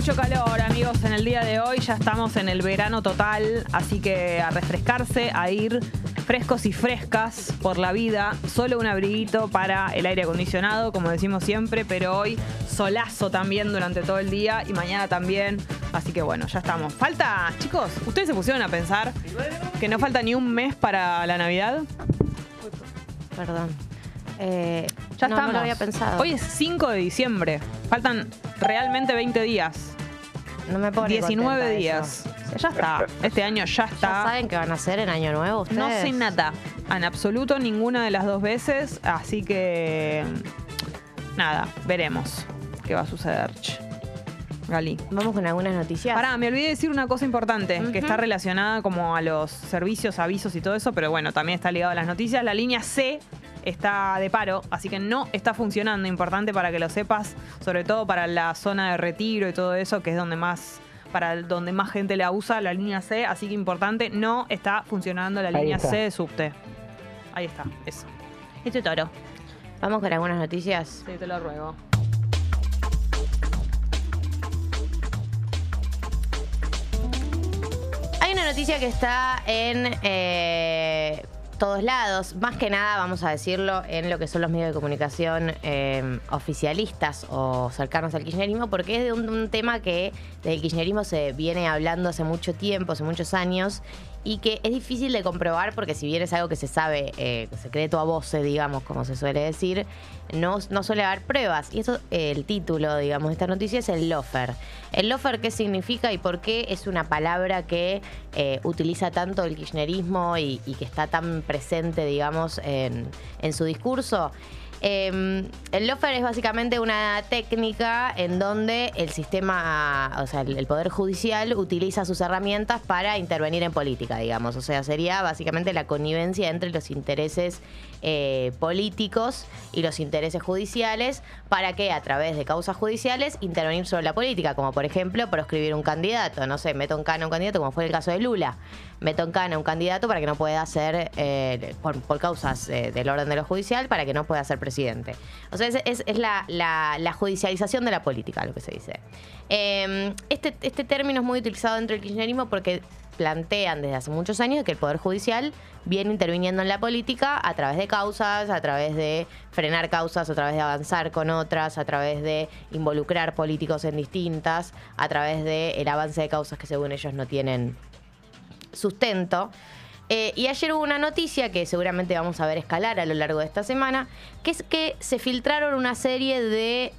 mucho calor, amigos, en el día de hoy. Ya estamos en el verano total, así que a refrescarse, a ir frescos y frescas por la vida. Solo un abriguito para el aire acondicionado, como decimos siempre, pero hoy solazo también durante todo el día y mañana también. Así que bueno, ya estamos. Falta, chicos, ustedes se pusieron a pensar que no falta ni un mes para la Navidad. Perdón. Eh, Ya no, estamos. No lo había pensado. Hoy es 5 de diciembre. Faltan realmente 20 días. no me pone 19 contenta días. eso. Ya está. Este año ya ¿Ya está. saben qué van a hacer en Año Nuevo ustedes? No sé nada. En absoluto ninguna de las dos veces. Así que. Nada, veremos qué va a suceder. Gali. Vamos con algunas noticias. Pará, me olvidé decir una cosa importante, que está relacionada como a los servicios, avisos y todo eso, pero bueno, también está ligado a las noticias. La línea C está de paro, así que no está funcionando. Importante para que lo sepas, sobre todo para la zona de retiro y todo eso, que es donde más para donde más gente la usa, la línea C, así que importante, no está funcionando la Ahí línea está. C de subte. Ahí está, eso. Este toro. Vamos con algunas noticias. Sí, te lo ruego. Hay una noticia que está en eh, todos lados, más que nada, vamos a decirlo, en lo que son los medios de comunicación eh, oficialistas o cercanos al kirchnerismo, porque es de un, un tema que del kirchnerismo se viene hablando hace mucho tiempo, hace muchos años, y que es difícil de comprobar porque si bien es algo que se sabe, eh, secreto a voces, digamos, como se suele decir, no, no suele haber pruebas. Y eso, eh, el título, digamos, de esta noticia es el lofer. El lofer, ¿qué significa y por qué es una palabra que eh, utiliza tanto el kirchnerismo y, y que está tan presente, digamos, en, en su discurso? Eh, el lofer es básicamente una técnica en donde el sistema, o sea, el, Poder Judicial utiliza sus herramientas para intervenir en política, digamos. O sea, sería básicamente la connivencia entre los intereses eh, políticos y los intereses judiciales para que a través de causas judiciales intervenir sobre la política, como por ejemplo proscribir un candidato, no sé, meto en cana un candidato, como fue el caso de Lula. Meto en cana un candidato para que no pueda ser, eh, por, por causas eh, del orden de lo judicial, para que no pueda ser presidente. O sea, es, es- la, judicialización de la política, lo que se dice. Eh, este, este término es muy utilizado dentro del kirchnerismo porque plantean desde hace muchos años que el Poder Judicial viene interviniendo en la política a través de causas, a través de frenar causas, a través de avanzar con otras, a través de involucrar políticos en distintas, a través del el avance de causas que según ellos no tienen sustento. Eh, y ayer hubo una noticia que seguramente vamos a ver escalar a lo largo de esta semana, que es que se filtraron una serie de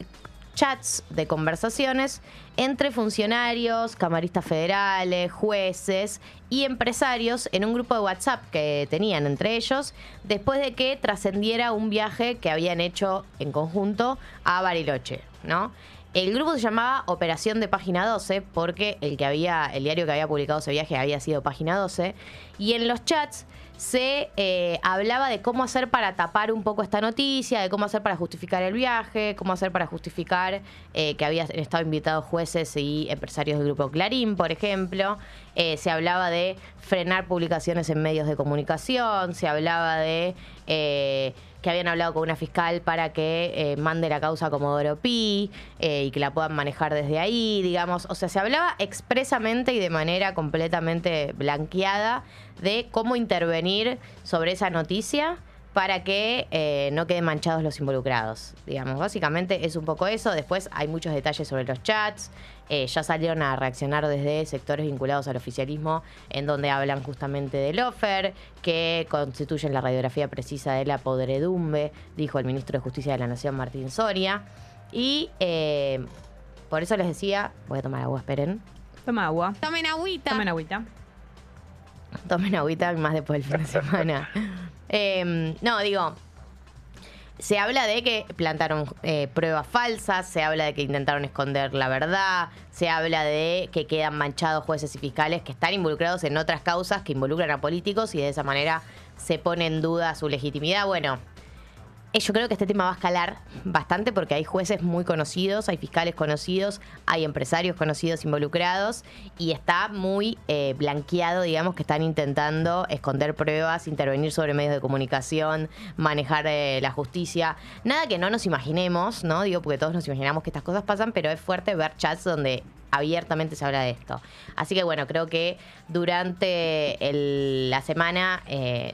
chats de conversaciones entre funcionarios, camaristas federales, jueces y empresarios en un grupo de WhatsApp que tenían entre ellos después de que trascendiera un viaje que habían hecho en conjunto a Bariloche, ¿no? El grupo se llamaba Operación de Página 12 porque el que había, el diario que había publicado ese viaje había sido Página 12 y en los chats se eh, hablaba de cómo hacer para tapar un poco esta noticia, de cómo hacer para justificar el viaje, cómo hacer para justificar eh, que habían estado invitados jueces y empresarios del grupo Clarín, por ejemplo. Eh, se hablaba de frenar publicaciones en medios de comunicación, se hablaba de eh, que habían hablado con una fiscal para que eh, mande la causa a Comodoro Pi eh, y que la puedan manejar desde ahí, digamos. O sea, se hablaba expresamente y de manera completamente blanqueada de cómo intervenir sobre esa noticia para que eh, no queden manchados los involucrados. Digamos, básicamente es un poco eso. Después hay muchos detalles sobre los chats. Eh, ya salieron a reaccionar desde sectores vinculados al oficialismo, en donde hablan justamente del offer, que constituyen la radiografía precisa de la podredumbre, dijo el ministro de Justicia de la Nación, Martín Soria. Y eh, por eso les decía, voy a tomar agua, esperen. Toma agua. Tomen agüita. Tomen agüita. Tomen agüita más después del fin de semana. Eh, no, digo, se habla de que plantaron eh, pruebas falsas, se habla de que intentaron esconder la verdad, se habla de que quedan manchados jueces y fiscales que están involucrados en otras causas que involucran a políticos y de esa manera se pone en duda su legitimidad. Bueno, yo creo que este tema va a escalar bastante porque hay jueces muy conocidos, hay fiscales conocidos, hay empresarios conocidos involucrados y está muy eh, blanqueado, digamos, que están intentando esconder pruebas, intervenir sobre medios de comunicación, manejar eh, la justicia. Nada que no nos imaginemos, ¿no? Digo, porque todos nos imaginamos que estas cosas pasan, pero es fuerte ver chats donde abiertamente se habla de esto. Así que bueno, creo que durante la semana... Eh,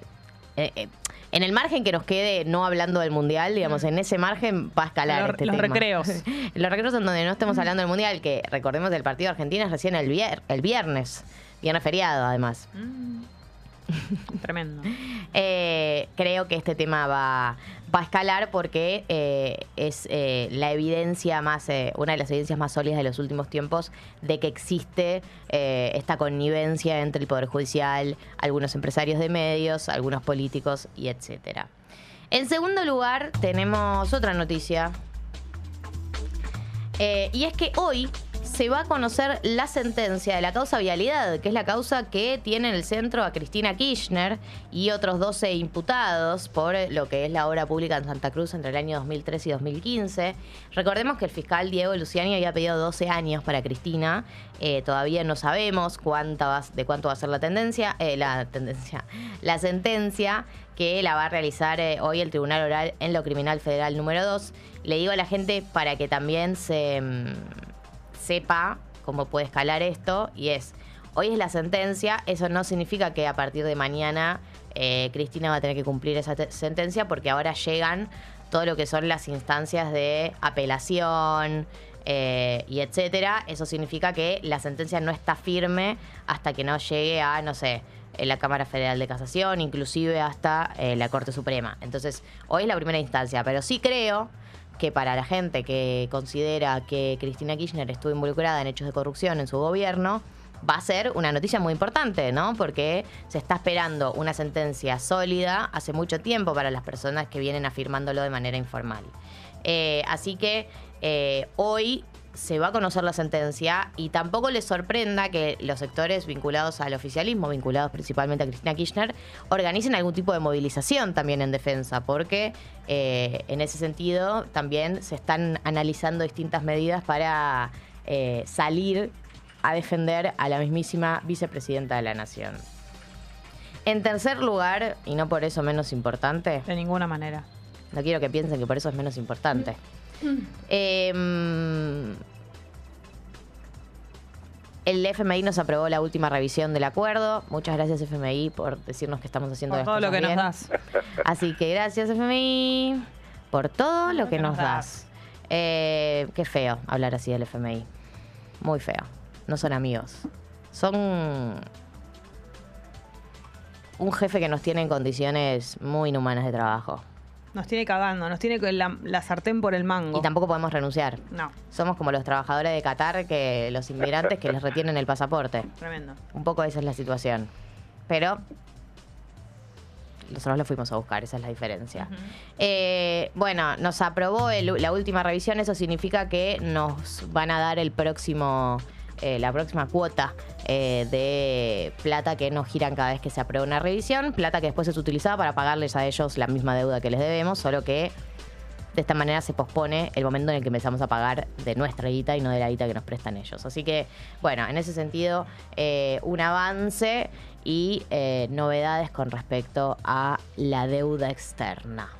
en el margen que nos quede no hablando del mundial, digamos, en ese margen va a escalar los, este los recreos. los recreos en donde no estemos hablando del mundial, que recordemos el partido de Argentina es recién el, el viernes, viernes feriado además. Mm. Tremendo. Eh, creo que este tema va, va a escalar porque eh, es eh, la evidencia más, una de las evidencias más sólidas de los últimos tiempos de que existe esta connivencia entre el Poder Judicial, algunos empresarios de medios, algunos políticos y etcétera. En segundo lugar, tenemos otra noticia. y es que hoy se va a conocer la sentencia de la causa vialidad, que es la causa que tiene en el centro a Cristina Kirchner y otros 12 imputados por lo que es la obra pública en Santa Cruz entre el año 2003 y 2015. Recordemos que el fiscal Diego Luciani había pedido 12 años para Cristina. Eh, todavía no sabemos cuánta de cuánto va a ser la tendencia, eh, la tendencia, la sentencia que la va a realizar eh, hoy el Tribunal Oral en lo Criminal Federal número 2. Le digo a la gente para que también se mm, sepa cómo puede escalar esto y es, hoy es la sentencia, eso no significa que a partir de mañana eh, Cristina va a tener que cumplir esa sentencia porque ahora llegan todo lo que son las instancias de apelación eh, y etcétera. Eso significa que la sentencia no está firme hasta que no llegue a, no sé, la Cámara Federal de Casación, inclusive hasta eh, la Corte Suprema. Entonces, hoy es la primera instancia, pero sí creo que para la gente que considera que Cristina Kirchner estuvo involucrada en hechos de corrupción en su gobierno, va a ser una noticia muy importante, ¿no? Porque se está esperando una sentencia sólida hace mucho tiempo para las personas que vienen afirmándolo de manera informal. Eh, así que eh, hoy se va a conocer la sentencia y tampoco les sorprenda que los sectores vinculados al oficialismo, vinculados principalmente a Cristina Kirchner, organicen algún tipo de movilización también en defensa, porque eh, en ese sentido también se están analizando distintas medidas para eh, salir a defender a la mismísima vicepresidenta de la Nación. En tercer lugar, y no por eso menos importante. De ninguna manera. No quiero que piensen que por eso es menos importante. Em, el FMI nos aprobó la última revisión del acuerdo. Muchas gracias FMI por decirnos que estamos haciendo por todo lo que nos das. Así que gracias FMI por todo lo, que, nos, das. Eh, qué feo hablar así del FMI. Muy feo. No son amigos. Son un jefe que nos tiene en condiciones muy inhumanas de trabajo. Nos tiene cagando, nos tiene la, la sartén por el mango. Y tampoco podemos renunciar. No. Somos como los trabajadores de Qatar, que los inmigrantes que les retienen el pasaporte. Tremendo. Un poco esa es la situación. Pero nosotros lo fuimos a buscar, esa es la diferencia. Eh, bueno, nos aprobó la última revisión, eso significa que nos van a dar el próximo eh, la próxima cuota eh, de plata que nos giran cada vez que se aprueba una revisión, plata que después es utilizada para pagarles a ellos la misma deuda que les debemos, solo que de esta manera se pospone el momento en el que empezamos a pagar de nuestra guita y no de la guita que nos prestan ellos. Así que, bueno, en ese sentido, eh, un avance y novedades con respecto a la deuda externa.